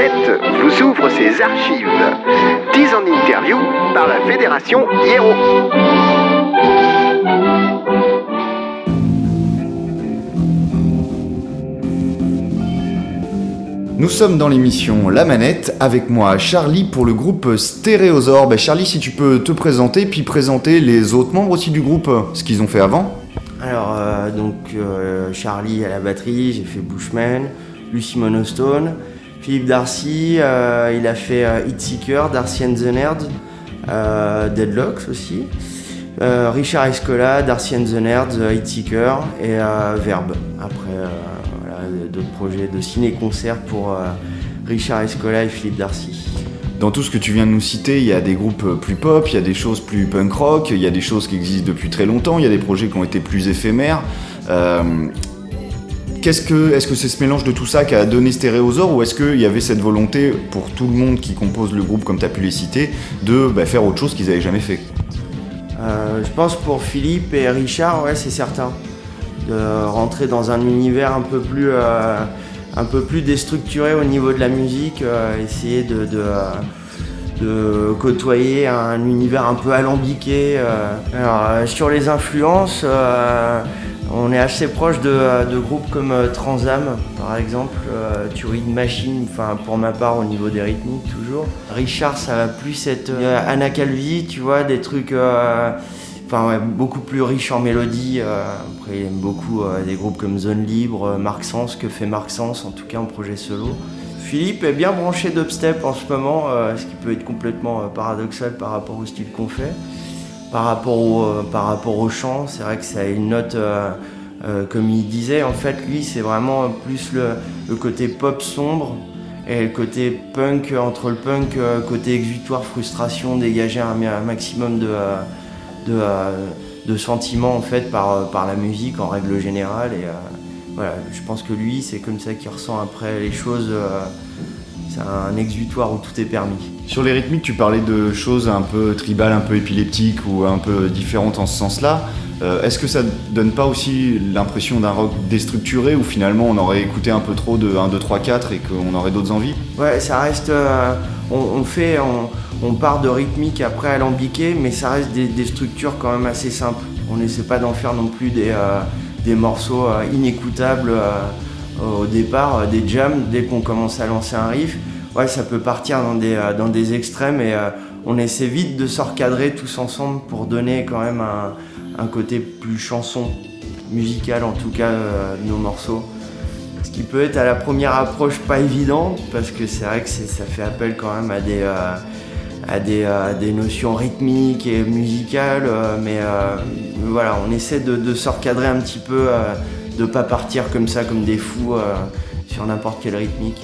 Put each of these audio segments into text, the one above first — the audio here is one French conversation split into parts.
Manette vous ouvre ses archives. 10 en interview par la Fédération Hiero. Nous sommes dans l'émission La Manette, avec moi Charlie pour le groupe Stéréosaure. Ben, Charlie, si tu peux te présenter, puis présenter les autres membres aussi du groupe, ce qu'ils ont fait avant. Alors, euh, donc, euh, Charlie à la batterie, j'ai fait Bushman, Lucy Monostone, Philippe Darcy, euh, il a fait Hitseeker, Darcy and the Nerd, Deadlocks aussi. Richard Escola, Darcy and the Nerds, Hitseeker et Verbe. Après, d'autres projets de ciné-concert pour euh, Richard Escola et Philippe Darcy. Dans tout ce que tu viens de nous citer, il y a des groupes plus pop, il y a des choses plus punk rock, il y a des choses qui existent depuis très longtemps, il y a des projets qui ont été plus éphémères. Est-ce que c'est ce mélange de tout ça qui a donné Stéréosaure ou est-ce qu'il y avait cette volonté pour tout le monde qui compose le groupe, comme tu as pu les citer, de bah, faire autre chose qu'ils n'avaient jamais fait? Euh, Je pense pour Philippe et Richard, ouais, c'est certain de rentrer dans un univers un peu plus, euh, déstructuré au niveau de la musique, euh, essayer de, côtoyer un univers un peu alambiqué. Alors, sur les influences, on est assez proche de, groupes comme Transam, par exemple, Turing Machine, pour ma part au niveau des rythmiques toujours. Richard, ça va plus être Anna Calvi, tu vois, des trucs beaucoup plus riche en mélodies. Euh, après, il aime beaucoup euh, des groupes comme Zone Libre, euh, Marc Sens, que fait Marc Sens, en tout cas en projet solo. Philippe est bien branché d'upstep en ce moment, ce qui peut être complètement paradoxal par rapport au style qu'on fait. Par rapport au, par rapport au chant, c'est vrai que ça a une note, comme il disait, en fait, lui, c'est vraiment plus le, côté pop sombre et le côté punk, entre le punk, côté exutoire, frustration, dégager un maximum de euh, sentiments en fait par, la musique en règle générale. Et euh, je pense que lui, c'est comme ça qu'il ressent après les choses. Euh, c'est un exutoire où tout est permis. Sur les rythmiques, tu parlais de choses un peu tribales, un peu épileptiques ou un peu différentes en ce sens-là. Est-ce que ça donne pas aussi l'impression d'un rock déstructuré où finalement on aurait écouté un peu trop de 1, 2, 3, 4 et qu'on aurait d'autres envies? Ouais, ça reste. on, fait. On part de rythmique après alambiqué, mais ça reste des, structures quand même assez simples. On n'essaie pas d'en faire non plus des, euh, morceaux euh, inécoutables euh, au départ, des jams, dès qu'on commence à lancer un riff. Ouais, ça peut partir dans des, dans des extrêmes et on essaie vite de se recadrer tous ensemble pour donner quand même un, côté plus chanson, musical en tout cas, de nos morceaux. Ce qui peut être à la première approche pas évident parce que c'est vrai que ça fait appel quand même à des, à des, notions rythmiques et musicales, euh, mais euh, voilà, on essaie de, de recadrer un petit peu, euh, de pas partir comme ça, comme des fous sur n'importe quelle rythmique.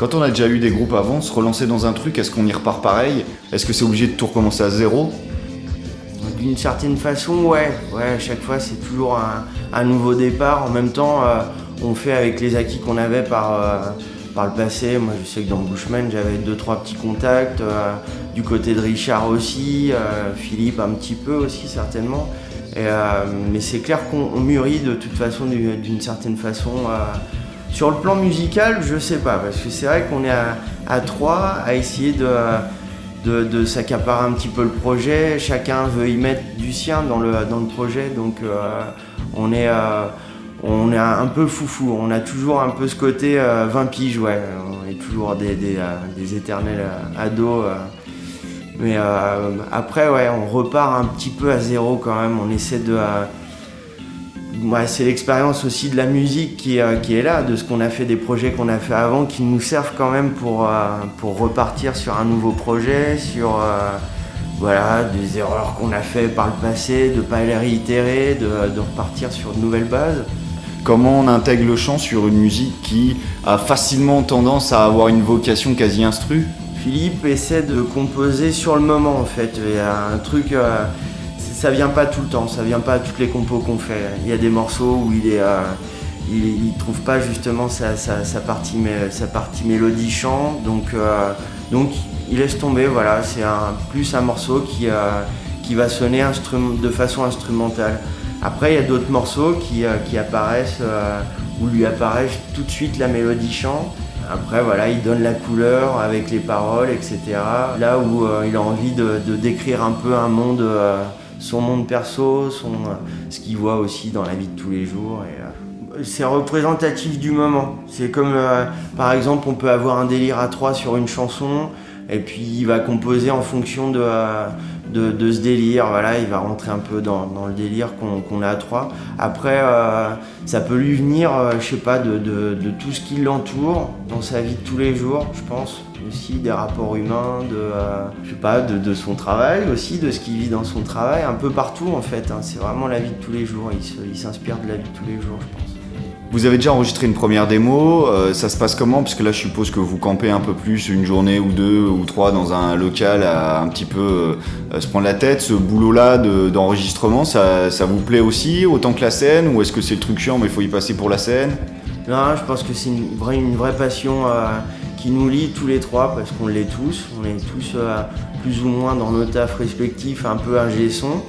Quand on a déjà eu des groupes avant, se relancer dans un truc, est-ce qu'on y repart pareil? Est-ce que c'est obligé de tout recommencer à zéro? D'une certaine façon, ouais. Ouais, chaque fois, c'est toujours un, nouveau départ. En même temps, on fait avec les acquis qu'on avait par, par le passé. Moi, je sais que dans Bushman, j'avais deux, trois petits contacts. Euh, du côté de Richard aussi, euh, Philippe un petit peu aussi, certainement. Euh, mais c'est clair qu'on mûrit de toute façon, d'une certaine façon. Sur le plan musical, je sais pas, parce que c'est vrai qu'on est à, trois à essayer de, s'accaparer un petit peu le projet. Chacun veut y mettre du sien dans le, dans le projet, donc on est on est un peu foufou, on a toujours un peu ce côté 20 euh, piges, ouais, on est toujours des, euh, éternels euh, ados. mais après, ouais, on repart un petit peu à zéro quand même, on essaie de... c'est l'expérience aussi de la musique qui, est là, de ce qu'on a fait, des projets qu'on a fait avant, qui nous servent quand même pour, pour repartir sur un nouveau projet, sur voilà, des erreurs qu'on a fait par le passé, de ne pas les réitérer, de, de repartir sur de nouvelles bases comment on intègre le chant sur une musique qui a facilement tendance à avoir une vocation quasi instru? Philippe essaie de composer sur le moment en fait. Il y a un truc, euh, ça vient pas tout le temps, ça vient pas à toutes les compos qu'on fait. Il y a des morceaux où il est, euh, il, trouve pas justement sa, partie, sa partie mélodie chant, donc, euh, donc il laisse tomber. Voilà, c'est un, plus un morceau qui, qui va sonner de façon instrumentale. Après, il y a d'autres morceaux qui, euh, apparaissent, euh, où lui apparaissent tout de suite la mélodie chant. Après, voilà, il donne la couleur avec les paroles, etc. Là où il a envie de, décrire un peu un monde, son monde perso, son, ce qu'il voit aussi dans la vie de tous les jours. c'est représentatif du moment. C'est comme, par exemple, on peut avoir un délire à trois sur une chanson, et puis il va composer en fonction de, de, ce délire. Voilà, il va rentrer un peu dans, le délire qu'on a à trois. Après, euh, ça peut lui venir, euh, je sais pas, de, tout ce qui l'entoure dans sa vie de tous les jours, je pense. Aussi des rapports humains, de, euh, je sais pas, de, son travail aussi, de ce qu'il vit dans son travail, un peu partout en fait. Hein. C'est vraiment la vie de tous les jours. Il s'inspire de la vie de tous les jours, je pense. Vous avez déjà enregistré une première démo, euh, ça se passe comment? Parce que là je suppose que vous campez un peu plus une journée ou deux ou trois dans un local à un petit peu euh, se prendre la tête. Ce boulot-là d'enregistrement, ça, vous plaît aussi autant que la scène Ou est-ce que c'est le truc chiant mais il faut y passer pour la scène? Non, je pense que c'est une vraie, une vraie passion euh, qui nous lie tous les trois parce qu'on l'est tous. On est tous plus ou moins dans nos tafs respectifs un peu un son.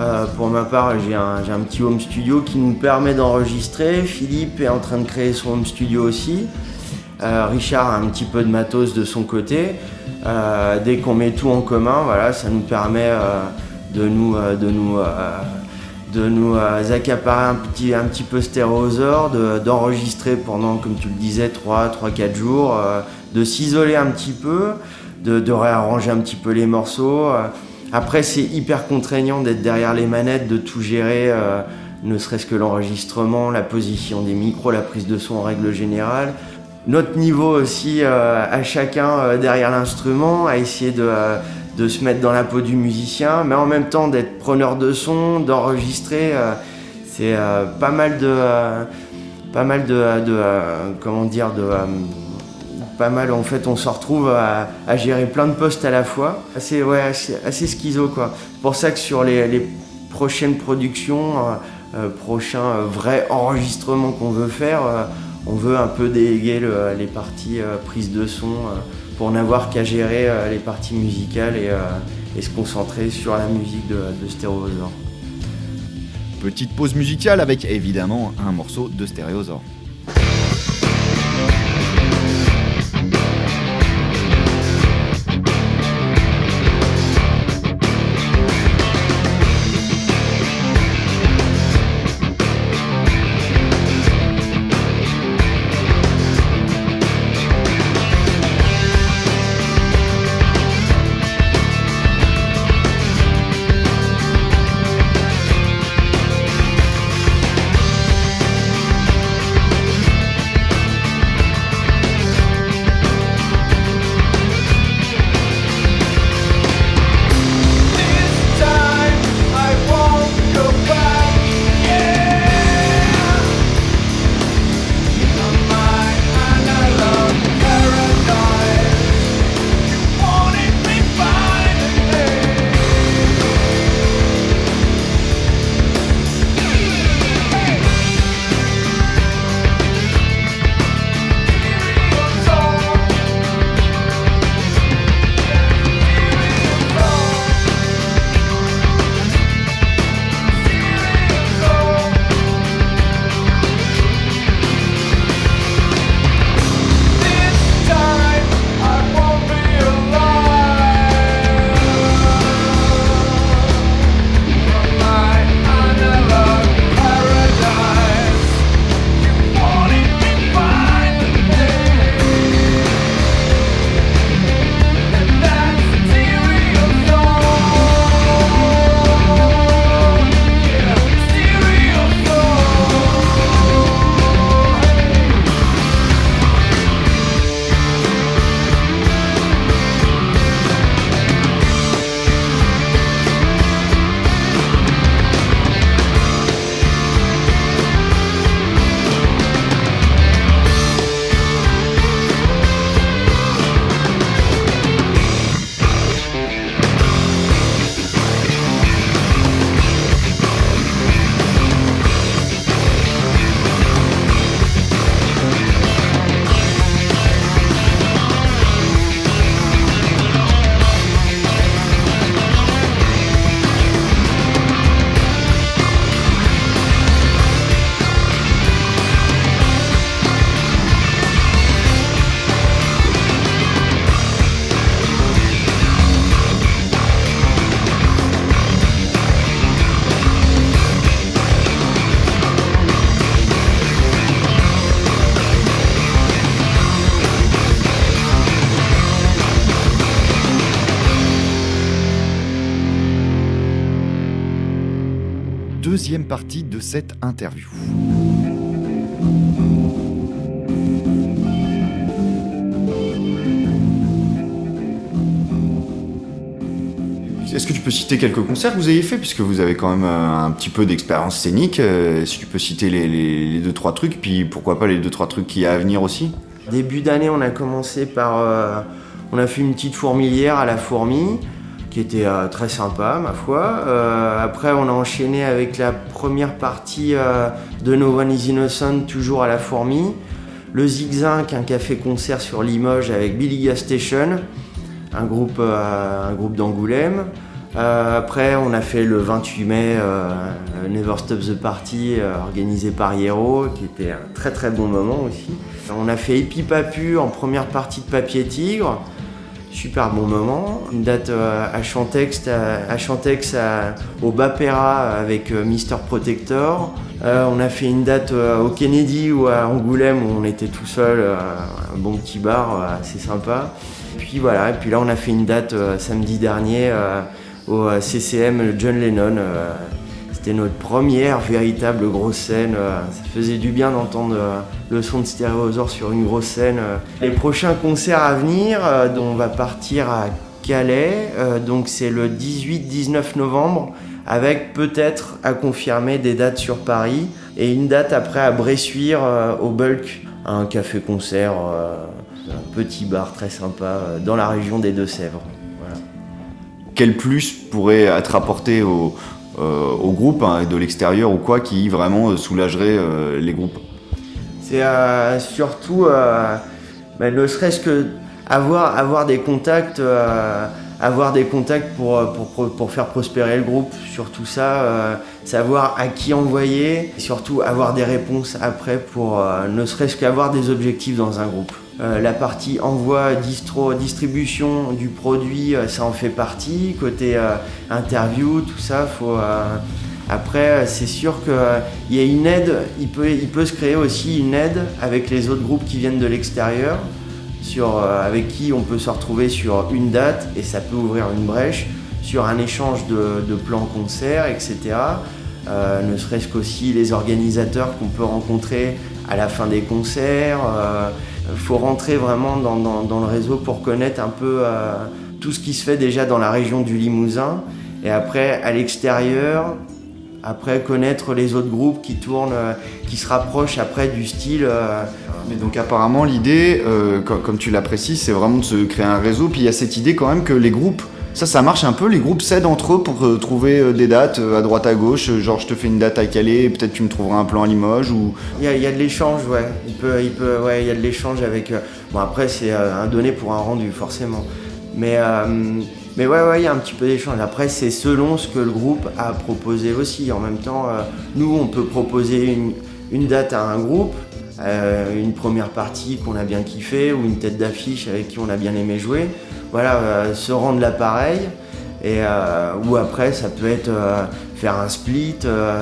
Euh, pour ma part, j'ai un, petit home studio qui nous permet d'enregistrer. Philippe est en train de créer son home studio aussi. Euh, Richard a un petit peu de matos de son côté. Euh, dès qu'on met tout en commun, voilà, ça nous permet de nous, de nous, de nous accaparer un petit, un petit peu d'enregistrer pendant, comme tu le disais, 3-4 jours, de s'isoler un petit peu, de, réarranger un petit peu les morceaux. Après, c'est hyper contraignant d'être derrière les manettes, de tout gérer, euh, ne serait-ce que l'enregistrement, la position des micros, la prise de son en règle générale. Notre niveau aussi euh, à chacun euh, derrière l'instrument, à essayer de, de, se mettre dans la peau du musicien, mais en même temps d'être preneur de son, d'enregistrer. c'est pas mal de. pas mal de, comment dire, de pas mal. En fait, on se retrouve à, gérer plein de postes à la fois. Assez, ouais, assez, schizo, quoi. C'est pour ça que sur les, prochaines productions, euh, euh, prochains euh, vrais enregistrements qu'on veut faire, on veut un peu déléguer les parties prise de son pour n'avoir qu'à gérer les parties musicales et, se concentrer sur la musique de, de Stéréosaure. Petite pause musicale avec évidemment un morceau de Stéréosaure. Partie de cette interview. Est-ce que tu peux citer quelques concerts que vous avez fait, puisque vous avez quand même euh, un petit peu d'expérience scénique euh, Si tu peux citer les, deux trois trucs, puis pourquoi pas les deux trois trucs qui y a à venir aussi? Début d'année, on a commencé par, euh, on a fait une petite fourmilière à la fourmi, qui était très sympa, ma foi. après, on a enchaîné avec la première partie de No One Is Innocent, toujours à la fourmi. Le Zigzag, un café-concert sur Limoges avec Billy Gas Station un groupe, euh, un groupe d'Angoulême. Euh, après, on a fait le 28 mai euh, Never Stop the Party organisé par Hierro, qui était un très très bon moment aussi. On a fait Epipapu en première partie de Papier Tigre, super bon moment. Une date à Chantex, à, Chantex au Bapera avec Mister Protector. on a fait une date au Kennedy ou à Angoulême où on était tout seul, un bon petit bar assez sympa. Puis voilà, et puis là on a fait une date euh, samedi dernier euh, au euh, CCM John Lennon. C'était notre première véritable grosse scène. Ça faisait du bien d'entendre le son de Stéréosaure sur une grosse scène. Les prochains concerts à venir, on va partir à Calais, donc c'est le 18-19 novembre, avec peut-être à confirmer des dates sur Paris et une date après à Bressuire au Bulk, un café-concert un petit bar très sympa euh, dans la région des Deux-Sèvres. Quel plus pourrait être apporté au, euh, groupe hein, de l'extérieur ou quoi qui vraiment euh, soulagerait les groupes. C'est surtout, ben, ne serait-ce que avoir, avoir des contacts avoir des contacts pour, pour, faire prospérer le groupe, surtout ça, savoir à qui envoyer, et surtout avoir des réponses après pour ne serait-ce qu'avoir des objectifs dans un groupe. Euh, la partie envoi, distro, distribution du produit, euh, ça en fait partie. Côté euh, interview, tout ça, faut. Après, c'est sûr qu'il y a une aide, il peut, se créer aussi une aide avec les autres groupes qui viennent de l'extérieur, avec qui on peut se retrouver sur une date et ça peut ouvrir une brèche sur un échange de, plans concerts, etc. ne serait-ce qu'aussi les organisateurs qu'on peut rencontrer à la fin des concerts. Il faut rentrer vraiment dans, le réseau pour connaître un peu euh, tout ce qui se fait déjà dans la région du Limousin. Et après, à l'extérieur, après connaître les autres groupes qui tournent, euh, qui se rapprochent après du style. Euh, Mais donc apparemment l'idée, comme, tu l'apprécies, c'est vraiment de se créer un réseau. Puis il y a cette idée quand même que les groupes ça, ça marche un peu. Les groupes s'aident entre eux pour euh, trouver euh, des dates euh, à droite à gauche. Genre, je te fais une date à Calais, peut-être tu me trouveras un plan à Limoges ou. Il y a, de l'échange, ouais. Il peut, il peut, ouais, il y a de l'échange avec. Bon, après, c'est un donné pour un rendu, forcément. Mais, mais ouais, ouais, il y a un petit peu d'échange. Après, c'est selon ce que le groupe a proposé aussi. En même temps, nous, on peut proposer une, une date à un groupe. Une première partie qu'on a bien kiffé ou une tête d'affiche avec qui on a bien aimé jouer voilà, euh, se rendre l'appareil. Et, euh, ou après, ça peut être euh, faire un split,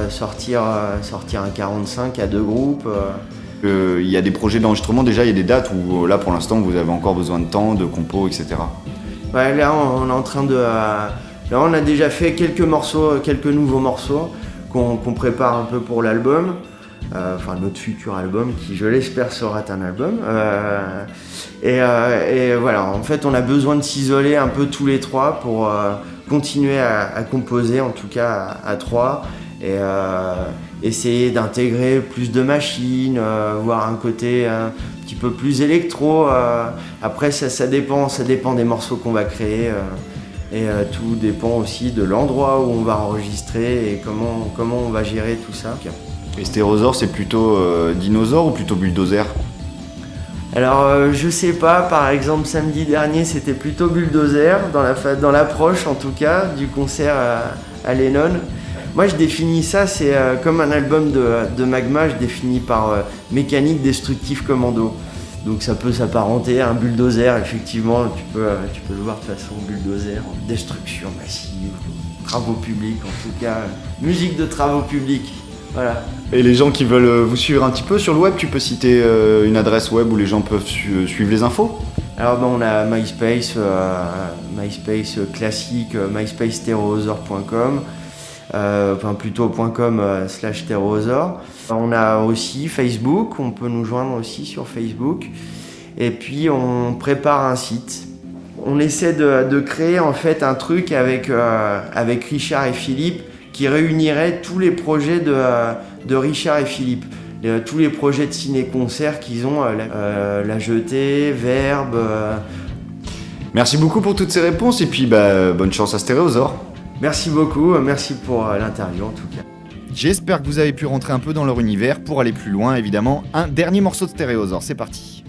sortir, sortir un 45 à deux groupes. Il y a des projets d'enregistrement déjà, il y a des dates où là pour l'instant vous avez encore besoin de temps, de compos, etc. là on est en train de. là on a déjà fait quelques morceaux, quelques nouveaux morceaux qu'on prépare un peu pour l'album. Euh, enfin notre futur album qui je l'espère sera un album. Euh, euh, et, voilà, en fait on a besoin de s'isoler un peu tous les trois pour continuer à, composer, en tout cas à, trois, et essayer d'intégrer plus de machines, voir un côté un petit peu plus électro. après ça, dépend, ça dépend des morceaux qu'on va créer. Et tout dépend aussi de l'endroit où on va enregistrer et comment, comment on va gérer tout ça. Et stérosaure, c'est plutôt euh, dinosaure ou plutôt bulldozer alors euh, je sais pas, par exemple samedi dernier c'était plutôt bulldozer dans la dans l'approche en tout cas du concert à, Lennon. Moi je définis ça, c'est euh, comme un album de, Magma, je définis par mécanique destructive commando. Donc ça peut s'apparenter à un bulldozer, effectivement, tu peux, tu peux le voir de façon bulldozer, destruction massive, travaux publics en tout cas, musique de travaux publics. Voilà. Et les gens qui veulent euh, vous suivre un petit peu sur le web, tu peux citer euh, une adresse web où les gens peuvent suivre les infos? Alors ben, on a MySpace, euh, MySpace classique, myspace enfin plutôt .com slash terrosaur. On a aussi Facebook, on peut nous joindre aussi sur Facebook. Et puis on prépare un site. On essaie de, créer en fait un truc avec, avec Richard et Philippe qui réunirait tous les projets de, de Richard et Philippe. tous les projets de ciné-concert qu'ils ont, la, la, Jetée, Verbe, Merci beaucoup pour toutes ces réponses et puis bah, bonne chance à Stéréosaur. Merci beaucoup, merci pour euh, l'interview en tout cas. J'espère que vous avez pu rentrer un peu dans leur univers pour aller plus loin évidemment. Un dernier morceau de Stéréosaur, c'est parti.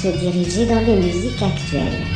Se diriger dans les musiques actuelles.